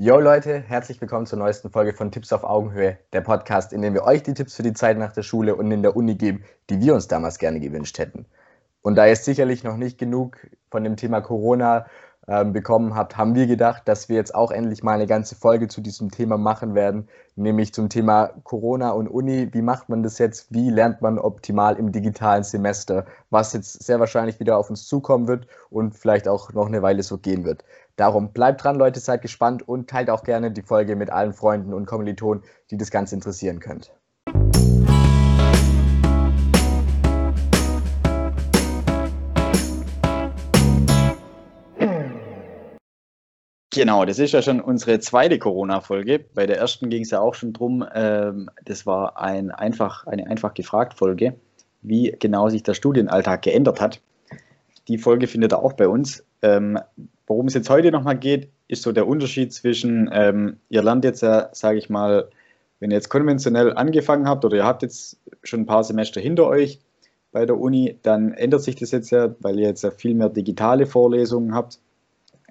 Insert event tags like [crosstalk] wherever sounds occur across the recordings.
Yo Leute, herzlich willkommen zur neuesten Folge von Tipps auf Augenhöhe, der Podcast, in dem wir euch die Tipps für die Zeit nach der Schule und in der Uni geben, die wir uns damals gerne gewünscht hätten. Und da ihr sicherlich noch nicht genug von dem Thema Corona bekommen habt, haben wir gedacht, dass wir jetzt auch endlich mal eine ganze Folge zu diesem Thema machen werden, nämlich zum Thema Corona und Uni. Wie macht man das jetzt? Wie lernt man optimal im digitalen Semester? Was jetzt sehr wahrscheinlich wieder auf uns zukommen wird und vielleicht auch noch eine Weile so gehen wird. Darum bleibt dran, Leute, seid gespannt und teilt auch gerne die Folge mit allen Freunden und Kommilitonen, die das Ganze interessieren könnt. Genau, das ist ja schon unsere zweite Corona-Folge. Bei der ersten ging es ja auch schon drum, ähm, das war ein einfach, eine einfach gefragt Folge, wie genau sich der Studienalltag geändert hat. Die Folge findet ihr auch bei uns. Ähm, worum es jetzt heute nochmal geht, ist so der Unterschied zwischen, ähm, ihr lernt jetzt ja, sage ich mal, wenn ihr jetzt konventionell angefangen habt oder ihr habt jetzt schon ein paar Semester hinter euch bei der Uni, dann ändert sich das jetzt ja, weil ihr jetzt ja viel mehr digitale Vorlesungen habt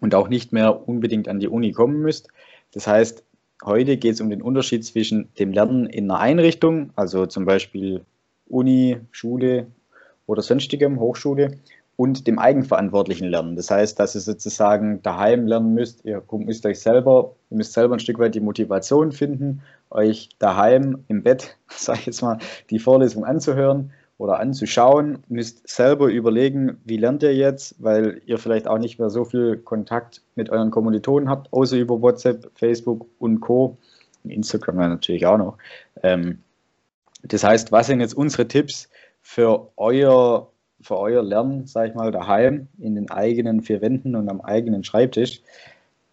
und auch nicht mehr unbedingt an die Uni kommen müsst. Das heißt, heute geht es um den Unterschied zwischen dem Lernen in einer Einrichtung, also zum Beispiel Uni, Schule oder sonstigem, Hochschule, und dem eigenverantwortlichen Lernen. Das heißt, dass ihr sozusagen daheim lernen müsst, ihr müsst euch selber, ihr müsst selber ein Stück weit die Motivation finden, euch daheim im Bett, [laughs] sage ich jetzt mal, die Vorlesung anzuhören oder anzuschauen, müsst selber überlegen, wie lernt ihr jetzt, weil ihr vielleicht auch nicht mehr so viel Kontakt mit euren Kommilitonen habt, außer über WhatsApp, Facebook und Co. Instagram natürlich auch noch. Ähm, das heißt, was sind jetzt unsere Tipps für euer, für euer Lernen, sag ich mal, daheim, in den eigenen vier Wänden und am eigenen Schreibtisch?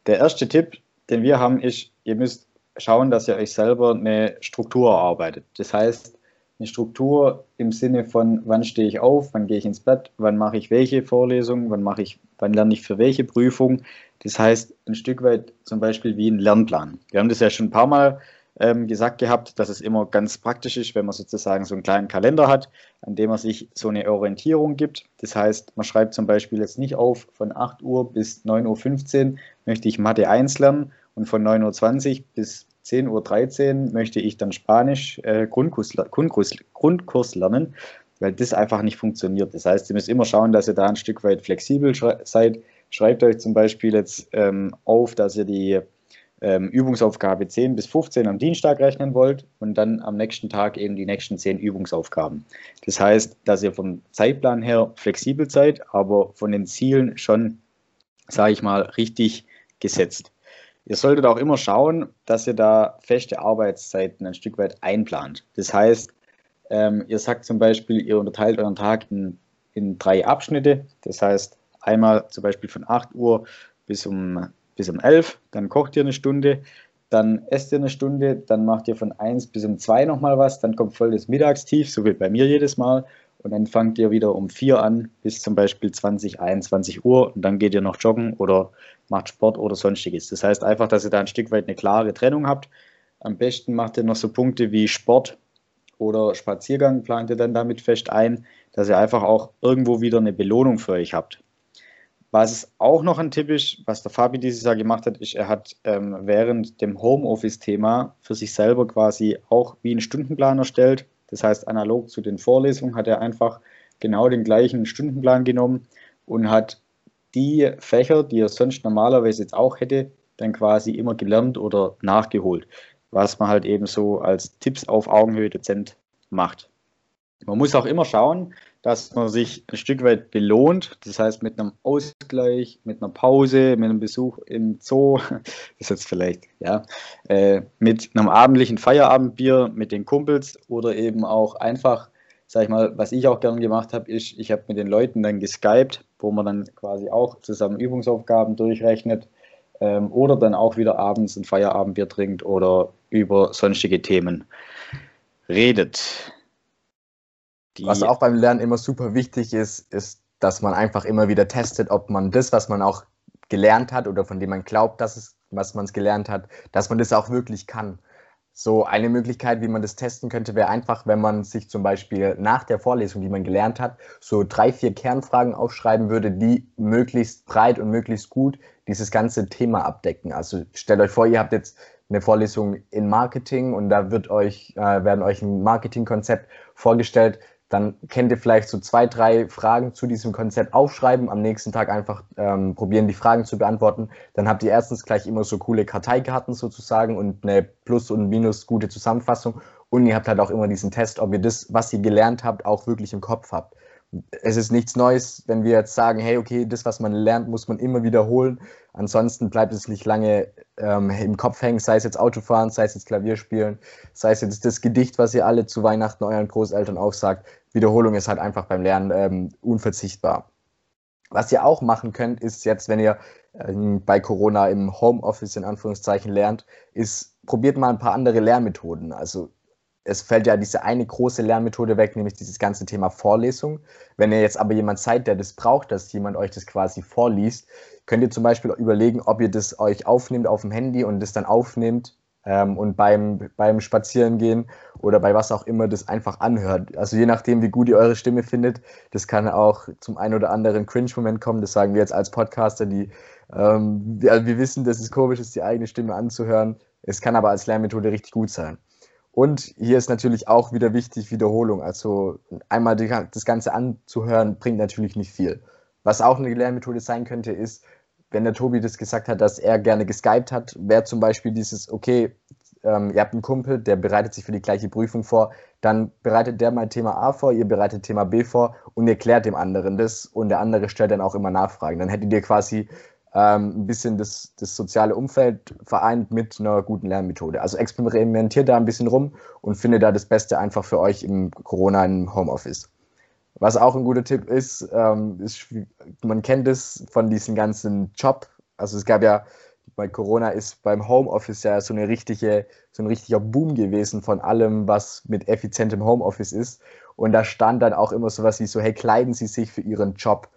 Der erste Tipp, den wir haben, ist, ihr müsst schauen, dass ihr euch selber eine Struktur erarbeitet. Das heißt, eine Struktur im Sinne von, wann stehe ich auf, wann gehe ich ins Bett, wann mache ich welche Vorlesung, wann mache ich, wann lerne ich für welche Prüfung. Das heißt, ein Stück weit zum Beispiel wie ein Lernplan. Wir haben das ja schon ein paar Mal ähm, gesagt gehabt, dass es immer ganz praktisch ist, wenn man sozusagen so einen kleinen Kalender hat, an dem man sich so eine Orientierung gibt. Das heißt, man schreibt zum Beispiel jetzt nicht auf, von 8 Uhr bis 9.15 Uhr möchte ich Mathe 1 lernen und von 9.20 Uhr bis 10.13 Uhr möchte ich dann Spanisch äh, Grundkurs, Grundkurs, Grundkurs lernen, weil das einfach nicht funktioniert. Das heißt, ihr müsst immer schauen, dass ihr da ein Stück weit flexibel seid. Schreibt euch zum Beispiel jetzt ähm, auf, dass ihr die ähm, Übungsaufgabe 10 bis 15 am Dienstag rechnen wollt und dann am nächsten Tag eben die nächsten 10 Übungsaufgaben. Das heißt, dass ihr vom Zeitplan her flexibel seid, aber von den Zielen schon, sage ich mal, richtig gesetzt. Ihr solltet auch immer schauen, dass ihr da feste Arbeitszeiten ein Stück weit einplant. Das heißt, ähm, ihr sagt zum Beispiel, ihr unterteilt euren Tag in, in drei Abschnitte. Das heißt, einmal zum Beispiel von 8 Uhr bis um, bis um 11, dann kocht ihr eine Stunde, dann esst ihr eine Stunde, dann macht ihr von 1 bis um 2 nochmal was, dann kommt voll das Mittagstief, so wie bei mir jedes Mal. Und dann fangt ihr wieder um 4 an bis zum Beispiel 20, 21 Uhr und dann geht ihr noch joggen oder macht Sport oder sonstiges. Das heißt einfach, dass ihr da ein Stück weit eine klare Trennung habt. Am besten macht ihr noch so Punkte wie Sport oder Spaziergang, plant ihr dann damit fest ein, dass ihr einfach auch irgendwo wieder eine Belohnung für euch habt. Was auch noch ein Tipp ist, was der Fabi dieses Jahr gemacht hat, ist, er hat ähm, während dem Homeoffice-Thema für sich selber quasi auch wie einen Stundenplan erstellt. Das heißt, analog zu den Vorlesungen hat er einfach genau den gleichen Stundenplan genommen und hat die Fächer, die er sonst normalerweise jetzt auch hätte, dann quasi immer gelernt oder nachgeholt, was man halt eben so als Tipps auf Augenhöhe dezent macht. Man muss auch immer schauen, dass man sich ein Stück weit belohnt, das heißt mit einem Ausgleich, mit einer Pause, mit einem Besuch im Zoo, das [laughs] ist jetzt vielleicht, ja, äh, mit einem abendlichen Feierabendbier mit den Kumpels oder eben auch einfach sag ich mal, was ich auch gern gemacht habe, ist, ich habe mit den Leuten dann geskypt, wo man dann quasi auch zusammen Übungsaufgaben durchrechnet ähm, oder dann auch wieder abends ein Feierabendbier trinkt oder über sonstige Themen redet. Die was auch beim Lernen immer super wichtig ist, ist, dass man einfach immer wieder testet, ob man das, was man auch gelernt hat oder von dem man glaubt, dass es, was man es gelernt hat, dass man das auch wirklich kann. So eine Möglichkeit, wie man das testen könnte, wäre einfach, wenn man sich zum Beispiel nach der Vorlesung, die man gelernt hat, so drei, vier Kernfragen aufschreiben würde, die möglichst breit und möglichst gut dieses ganze Thema abdecken. Also stellt euch vor, ihr habt jetzt eine Vorlesung in Marketing und da wird euch, äh, werden euch ein Marketingkonzept vorgestellt dann kennt ihr vielleicht so zwei, drei Fragen zu diesem Konzept aufschreiben, am nächsten Tag einfach ähm, probieren, die Fragen zu beantworten. Dann habt ihr erstens gleich immer so coole Karteikarten sozusagen und eine Plus- und Minus gute Zusammenfassung. Und ihr habt halt auch immer diesen Test, ob ihr das, was ihr gelernt habt, auch wirklich im Kopf habt es ist nichts Neues, wenn wir jetzt sagen, hey, okay, das, was man lernt, muss man immer wiederholen. Ansonsten bleibt es nicht lange ähm, im Kopf hängen, sei es jetzt Autofahren, sei es jetzt Klavierspielen, sei es jetzt das Gedicht, was ihr alle zu Weihnachten euren Großeltern auch sagt. Wiederholung ist halt einfach beim Lernen ähm, unverzichtbar. Was ihr auch machen könnt, ist jetzt, wenn ihr ähm, bei Corona im Homeoffice in Anführungszeichen lernt, ist, probiert mal ein paar andere Lernmethoden. Also es fällt ja diese eine große Lernmethode weg, nämlich dieses ganze Thema Vorlesung. Wenn ihr jetzt aber jemand seid, der das braucht, dass jemand euch das quasi vorliest, könnt ihr zum Beispiel überlegen, ob ihr das euch aufnimmt auf dem Handy und das dann aufnimmt ähm, und beim, beim Spazierengehen oder bei was auch immer das einfach anhört. Also je nachdem, wie gut ihr eure Stimme findet, das kann auch zum einen oder anderen Cringe-Moment kommen. Das sagen wir jetzt als Podcaster, die ähm, wir, wir wissen, dass es komisch ist, die eigene Stimme anzuhören. Es kann aber als Lernmethode richtig gut sein. Und hier ist natürlich auch wieder wichtig Wiederholung. Also einmal die, das Ganze anzuhören, bringt natürlich nicht viel. Was auch eine Lernmethode sein könnte, ist, wenn der Tobi das gesagt hat, dass er gerne geskypt hat, wäre zum Beispiel dieses, okay, ähm, ihr habt einen Kumpel, der bereitet sich für die gleiche Prüfung vor, dann bereitet der mal Thema A vor, ihr bereitet Thema B vor und ihr klärt dem anderen das und der andere stellt dann auch immer Nachfragen. Dann hättet ihr quasi ähm, ein bisschen das, das soziale Umfeld vereint mit einer guten Lernmethode. Also experimentiert da ein bisschen rum und findet da das Beste einfach für euch im Corona im Homeoffice. Was auch ein guter Tipp ist, ähm, ist, man kennt es von diesem ganzen Job. Also es gab ja bei Corona ist beim Homeoffice ja so eine richtige, so ein richtiger Boom gewesen von allem, was mit effizientem Homeoffice ist. Und da stand dann auch immer sowas wie so, hey, kleiden Sie sich für Ihren Job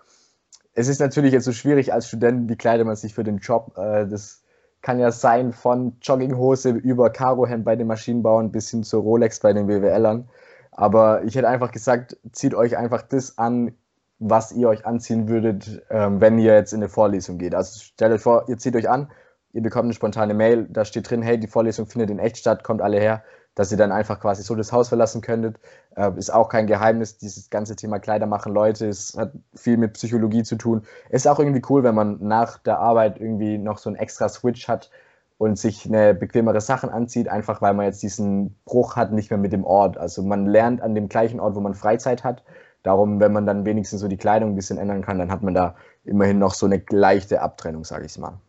es ist natürlich jetzt so schwierig als Student, wie kleidet man sich für den Job. Äh, das kann ja sein von Jogginghose über Karohemd bei den Maschinenbauern bis hin zur Rolex bei den BWLern. Aber ich hätte einfach gesagt, zieht euch einfach das an, was ihr euch anziehen würdet, ähm, wenn ihr jetzt in eine Vorlesung geht. Also stellt euch vor, ihr zieht euch an, ihr bekommt eine spontane Mail, da steht drin, hey, die Vorlesung findet in echt statt, kommt alle her dass ihr dann einfach quasi so das Haus verlassen könntet. Äh, ist auch kein Geheimnis, dieses ganze Thema Kleider machen Leute, es hat viel mit Psychologie zu tun. Ist auch irgendwie cool, wenn man nach der Arbeit irgendwie noch so einen extra Switch hat und sich eine bequemere Sachen anzieht, einfach weil man jetzt diesen Bruch hat, nicht mehr mit dem Ort. Also man lernt an dem gleichen Ort, wo man Freizeit hat. Darum, wenn man dann wenigstens so die Kleidung ein bisschen ändern kann, dann hat man da immerhin noch so eine leichte Abtrennung, sage ich mal.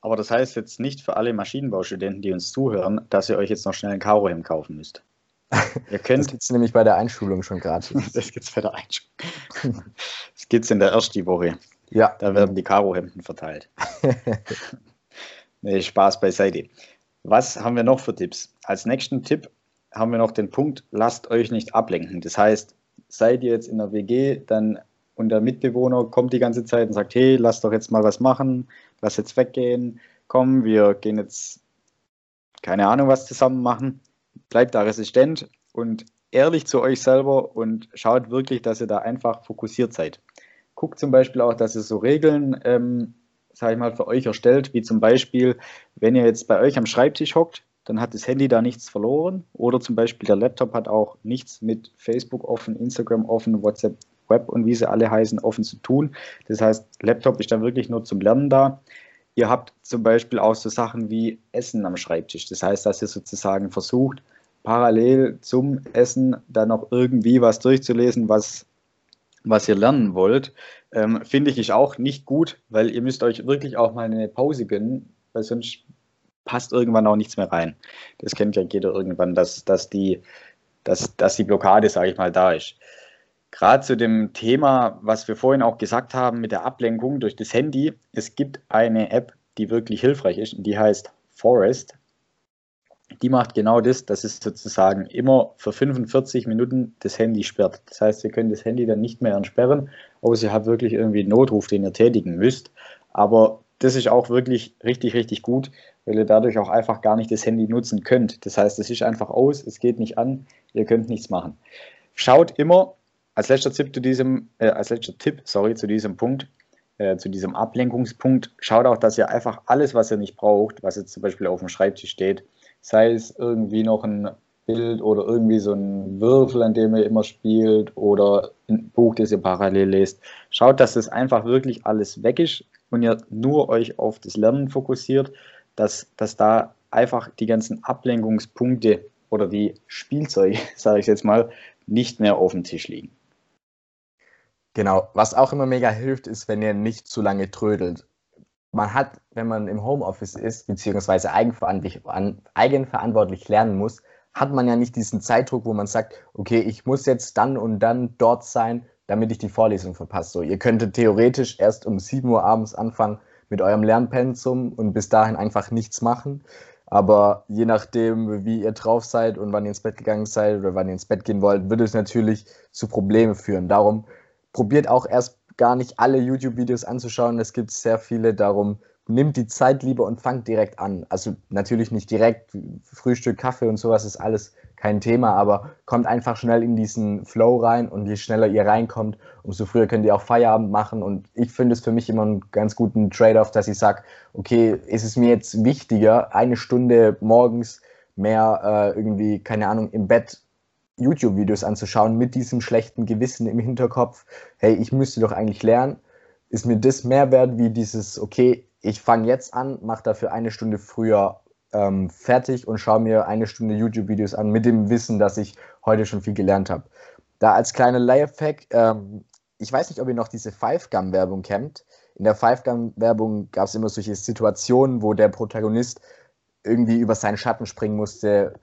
Aber das heißt jetzt nicht für alle Maschinenbaustudenten, die uns zuhören, dass ihr euch jetzt noch schnell ein Karohemd kaufen müsst. [laughs] Ihr könnt das gibt es nämlich bei der Einschulung schon gratis. [laughs] das gibt es bei der Einschulung. Das gibt es in der ersten Woche. Ja. Da werden die Karohemden verteilt. [laughs] nee, Spaß beiseite. Was haben wir noch für Tipps? Als nächsten Tipp haben wir noch den Punkt, lasst euch nicht ablenken. Das heißt, seid ihr jetzt in der WG, dann und der Mitbewohner kommt die ganze Zeit und sagt, hey, lass doch jetzt mal was machen, lass jetzt weggehen, komm, wir gehen jetzt, keine Ahnung, was zusammen machen. Bleibt da resistent und ehrlich zu euch selber und schaut wirklich, dass ihr da einfach fokussiert seid. Guckt zum Beispiel auch, dass ihr so Regeln, ähm, sage ich mal, für euch erstellt, wie zum Beispiel, wenn ihr jetzt bei euch am Schreibtisch hockt, dann hat das Handy da nichts verloren oder zum Beispiel der Laptop hat auch nichts mit Facebook offen, Instagram offen, WhatsApp Web und wie sie alle heißen, offen zu tun. Das heißt, Laptop ist dann wirklich nur zum Lernen da. Ihr habt zum Beispiel auch so Sachen wie Essen am Schreibtisch. Das heißt, dass ihr sozusagen versucht, parallel zum Essen dann noch irgendwie was durchzulesen, was, was ihr lernen wollt. Ähm, Finde ich auch nicht gut, weil ihr müsst euch wirklich auch mal eine Pause gönnen, weil sonst passt irgendwann auch nichts mehr rein. Das kennt ja jeder irgendwann, dass, dass, die, dass, dass die Blockade, sage ich mal, da ist gerade zu dem Thema, was wir vorhin auch gesagt haben mit der Ablenkung durch das Handy. Es gibt eine App, die wirklich hilfreich ist und die heißt Forest. Die macht genau das, dass es sozusagen immer für 45 Minuten das Handy sperrt. Das heißt, ihr könnt das Handy dann nicht mehr entsperren, außer ihr habt wirklich irgendwie einen Notruf, den ihr tätigen müsst. Aber das ist auch wirklich richtig, richtig gut, weil ihr dadurch auch einfach gar nicht das Handy nutzen könnt. Das heißt, es ist einfach aus, es geht nicht an, ihr könnt nichts machen. Schaut immer, als letzter Tipp zu diesem, äh, als letzter Tipp, sorry, zu diesem Punkt, äh, zu diesem Ablenkungspunkt, schaut auch, dass ihr einfach alles, was ihr nicht braucht, was jetzt zum Beispiel auf dem Schreibtisch steht, sei es irgendwie noch ein Bild oder irgendwie so ein Würfel, an dem ihr immer spielt oder ein Buch, das ihr parallel lest. Schaut, dass das einfach wirklich alles weg ist und ihr nur euch auf das Lernen fokussiert, dass, dass da einfach die ganzen Ablenkungspunkte oder die Spielzeuge, [laughs] sage ich jetzt mal, nicht mehr auf dem Tisch liegen. Genau, was auch immer mega hilft, ist, wenn ihr nicht zu lange trödelt. Man hat, wenn man im Homeoffice ist, beziehungsweise eigenverantwortlich, eigenverantwortlich lernen muss, hat man ja nicht diesen Zeitdruck, wo man sagt, okay, ich muss jetzt dann und dann dort sein, damit ich die Vorlesung verpasse. So, ihr könntet theoretisch erst um 7 Uhr abends anfangen mit eurem Lernpensum und bis dahin einfach nichts machen. Aber je nachdem, wie ihr drauf seid und wann ihr ins Bett gegangen seid oder wann ihr ins Bett gehen wollt, wird es natürlich zu Problemen führen. Darum probiert auch erst gar nicht alle YouTube-Videos anzuschauen. Es gibt sehr viele, darum nimmt die Zeit lieber und fangt direkt an. Also natürlich nicht direkt, Frühstück, Kaffee und sowas ist alles kein Thema, aber kommt einfach schnell in diesen Flow rein und je schneller ihr reinkommt, umso früher könnt ihr auch Feierabend machen. Und ich finde es für mich immer einen ganz guten Trade-off, dass ich sage, okay, ist es mir jetzt wichtiger, eine Stunde morgens mehr äh, irgendwie, keine Ahnung, im Bett YouTube-Videos anzuschauen mit diesem schlechten Gewissen im Hinterkopf, hey, ich müsste doch eigentlich lernen, ist mir das mehr wert wie dieses, okay, ich fange jetzt an, mache dafür eine Stunde früher ähm, fertig und schaue mir eine Stunde YouTube-Videos an mit dem Wissen, dass ich heute schon viel gelernt habe. Da als kleiner Lifehack, ähm, ich weiß nicht, ob ihr noch diese Five-Gum-Werbung kennt. In der Five-Gum-Werbung gab es immer solche Situationen, wo der Protagonist irgendwie über seinen Schatten springen musste,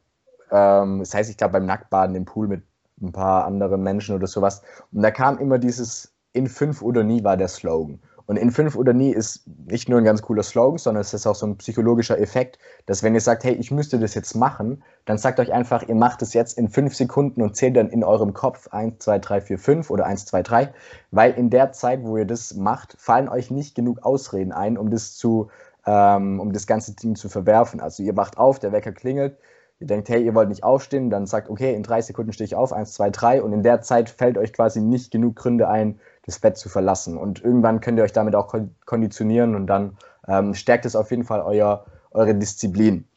ähm, das heißt, ich glaube, beim Nacktbaden im Pool mit ein paar anderen Menschen oder sowas. Und da kam immer dieses in fünf oder nie war der Slogan. Und in fünf oder nie ist nicht nur ein ganz cooler Slogan, sondern es ist auch so ein psychologischer Effekt, dass wenn ihr sagt, hey, ich müsste das jetzt machen, dann sagt euch einfach, ihr macht es jetzt in fünf Sekunden und zählt dann in eurem Kopf 1, 2, 3, 4, 5 oder 1, 2, 3, weil in der Zeit, wo ihr das macht, fallen euch nicht genug Ausreden ein, um das zu, ähm, um das ganze Ding zu verwerfen. Also ihr wacht auf, der Wecker klingelt, ihr denkt, hey, ihr wollt nicht aufstehen, dann sagt, okay, in drei Sekunden stehe ich auf, eins, zwei, drei, und in der Zeit fällt euch quasi nicht genug Gründe ein, das Bett zu verlassen. Und irgendwann könnt ihr euch damit auch konditionieren und dann ähm, stärkt es auf jeden Fall euer, eure Disziplin.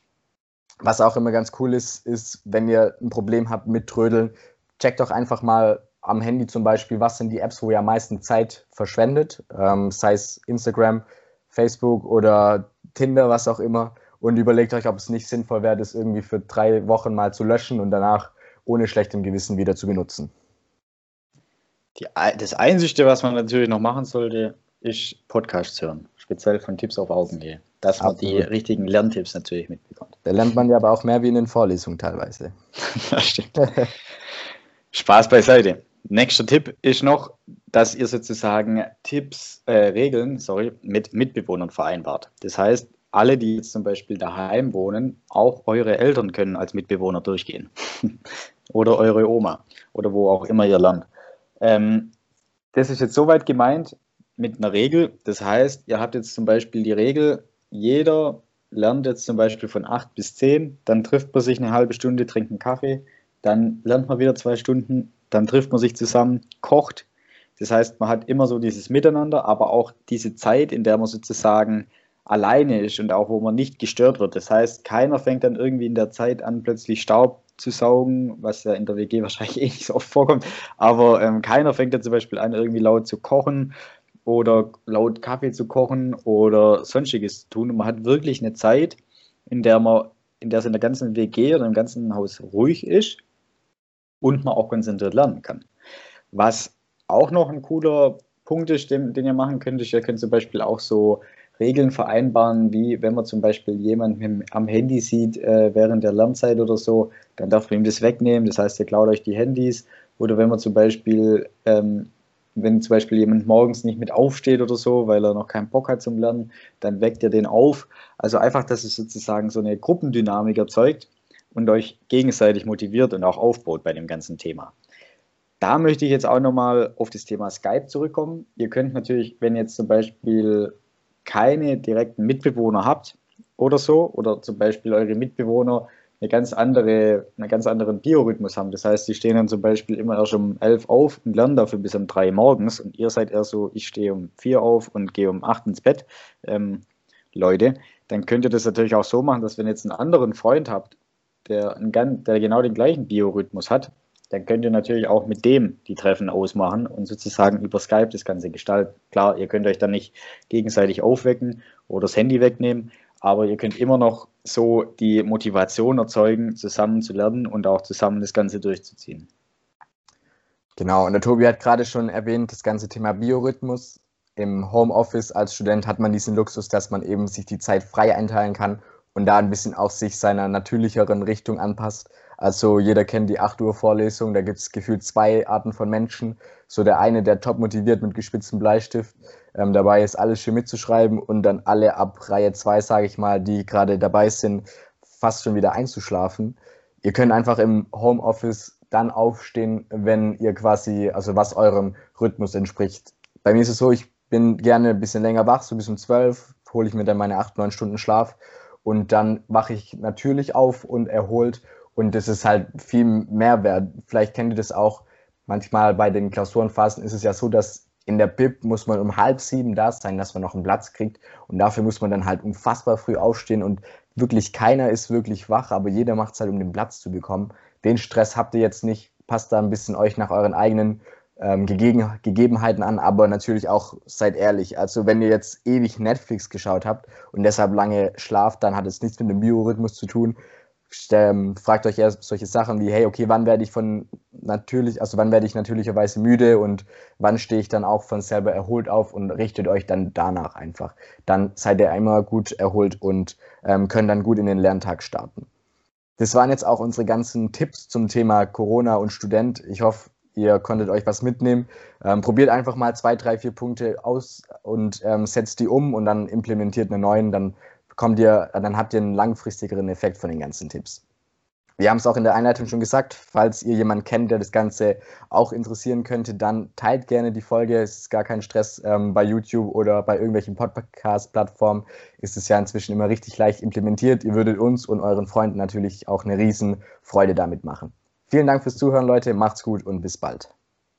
Was auch immer ganz cool ist, ist, wenn ihr ein Problem habt mit Trödeln, checkt doch einfach mal am Handy zum Beispiel, was sind die Apps, wo ihr am meisten Zeit verschwendet, ähm, sei es Instagram, Facebook oder Tinder, was auch immer und überlegt euch, ob es nicht sinnvoll wäre, das irgendwie für drei Wochen mal zu löschen und danach ohne schlechtem Gewissen wieder zu benutzen. Die, das Einzige, was man natürlich noch machen sollte, ist Podcasts hören, speziell von Tipps auf Augenhöhe, dass man Absolut. die richtigen Lerntipps natürlich mitbekommt. Da lernt man ja aber auch mehr wie in den Vorlesungen teilweise. [laughs] das stimmt. Spaß beiseite. Nächster Tipp ist noch, dass ihr sozusagen Tipps, äh, Regeln, sorry, mit Mitbewohnern vereinbart. Das heißt, alle, die jetzt zum Beispiel daheim wohnen, auch eure Eltern können als Mitbewohner durchgehen. [laughs] oder eure Oma oder wo auch immer ihr lernt. Ähm, das ist jetzt soweit gemeint mit einer Regel. Das heißt, ihr habt jetzt zum Beispiel die Regel, jeder lernt jetzt zum Beispiel von 8 bis 10, dann trifft man sich eine halbe Stunde, trinkt einen Kaffee, dann lernt man wieder zwei Stunden, dann trifft man sich zusammen, kocht. Das heißt, man hat immer so dieses Miteinander, aber auch diese Zeit, in der man sozusagen alleine ist und auch wo man nicht gestört wird. Das heißt, keiner fängt dann irgendwie in der Zeit an, plötzlich Staub zu saugen, was ja in der WG [laughs] wahrscheinlich eh nicht so oft vorkommt. Aber ähm, keiner fängt dann zum Beispiel an, irgendwie laut zu kochen oder laut Kaffee zu kochen oder sonstiges zu tun. Und man hat wirklich eine Zeit, in der man, in der es in der ganzen WG oder im ganzen Haus ruhig ist und man auch konzentriert lernen kann. Was auch noch ein cooler Punkt ist, den, den ihr machen könnt, ist, ihr könnt zum Beispiel auch so Regeln vereinbaren, wie wenn man zum Beispiel jemanden am Handy sieht äh, während der Lernzeit oder so, dann darf man ihm das wegnehmen. Das heißt, er klaut euch die Handys. Oder wenn man zum Beispiel, ähm, wenn zum Beispiel jemand morgens nicht mit aufsteht oder so, weil er noch keinen Bock hat zum Lernen, dann weckt ihr den auf. Also einfach, dass es sozusagen so eine Gruppendynamik erzeugt und euch gegenseitig motiviert und auch aufbaut bei dem ganzen Thema. Da möchte ich jetzt auch nochmal auf das Thema Skype zurückkommen. Ihr könnt natürlich, wenn jetzt zum Beispiel keine direkten Mitbewohner habt oder so, oder zum Beispiel eure Mitbewohner eine ganz andere, einen ganz anderen Biorhythmus haben. Das heißt, die stehen dann zum Beispiel immer erst um elf auf und lernen dafür bis um drei morgens und ihr seid eher so, ich stehe um vier auf und gehe um acht ins Bett, ähm, Leute, dann könnt ihr das natürlich auch so machen, dass wenn ihr jetzt einen anderen Freund habt, der, einen, der genau den gleichen Biorhythmus hat, dann könnt ihr natürlich auch mit dem die Treffen ausmachen und sozusagen über Skype das Ganze gestalten. Klar, ihr könnt euch dann nicht gegenseitig aufwecken oder das Handy wegnehmen, aber ihr könnt immer noch so die Motivation erzeugen, zusammen zu lernen und auch zusammen das Ganze durchzuziehen. Genau, und der Tobi hat gerade schon erwähnt, das ganze Thema Biorhythmus. Im Homeoffice als Student hat man diesen Luxus, dass man eben sich die Zeit frei einteilen kann und da ein bisschen auch sich seiner natürlicheren Richtung anpasst. Also jeder kennt die 8 Uhr Vorlesung, da gibt es gefühlt zwei Arten von Menschen. So der eine, der top motiviert mit gespitztem Bleistift ähm, dabei ist, alles schön mitzuschreiben und dann alle ab Reihe 2, sage ich mal, die gerade dabei sind, fast schon wieder einzuschlafen. Ihr könnt einfach im Homeoffice dann aufstehen, wenn ihr quasi, also was eurem Rhythmus entspricht. Bei mir ist es so, ich bin gerne ein bisschen länger wach, so bis um 12 hole ich mir dann meine 8, 9 Stunden Schlaf und dann wache ich natürlich auf und erholt und das ist halt viel Mehrwert. Vielleicht kennt ihr das auch. Manchmal bei den Klausurenphasen ist es ja so, dass in der Bib muss man um halb sieben da sein, dass man noch einen Platz kriegt. Und dafür muss man dann halt unfassbar früh aufstehen und wirklich keiner ist wirklich wach, aber jeder macht es halt, um den Platz zu bekommen. Den Stress habt ihr jetzt nicht. Passt da ein bisschen euch nach euren eigenen ähm, Gegeben, Gegebenheiten an, aber natürlich auch seid ehrlich. Also wenn ihr jetzt ewig Netflix geschaut habt und deshalb lange schlaft, dann hat es nichts mit dem Biorhythmus zu tun. Ähm, fragt euch erst solche Sachen wie, hey, okay, wann werde ich von natürlich, also wann werde ich natürlicherweise müde und wann stehe ich dann auch von selber erholt auf und richtet euch dann danach einfach. Dann seid ihr einmal gut erholt und ähm, könnt dann gut in den Lerntag starten. Das waren jetzt auch unsere ganzen Tipps zum Thema Corona und Student. Ich hoffe, ihr konntet euch was mitnehmen. Ähm, probiert einfach mal zwei, drei, vier Punkte aus und ähm, setzt die um und dann implementiert eine neuen, dann bekommt ihr, dann habt ihr einen langfristigeren Effekt von den ganzen Tipps. Wir haben es auch in der Einleitung schon gesagt, falls ihr jemanden kennt, der das Ganze auch interessieren könnte, dann teilt gerne die Folge. Es ist gar kein Stress. Ähm, bei YouTube oder bei irgendwelchen Podcast-Plattformen ist es ja inzwischen immer richtig leicht implementiert. Ihr würdet uns und euren Freunden natürlich auch eine riesen Freude damit machen. Vielen Dank fürs Zuhören, Leute. Macht's gut und bis bald.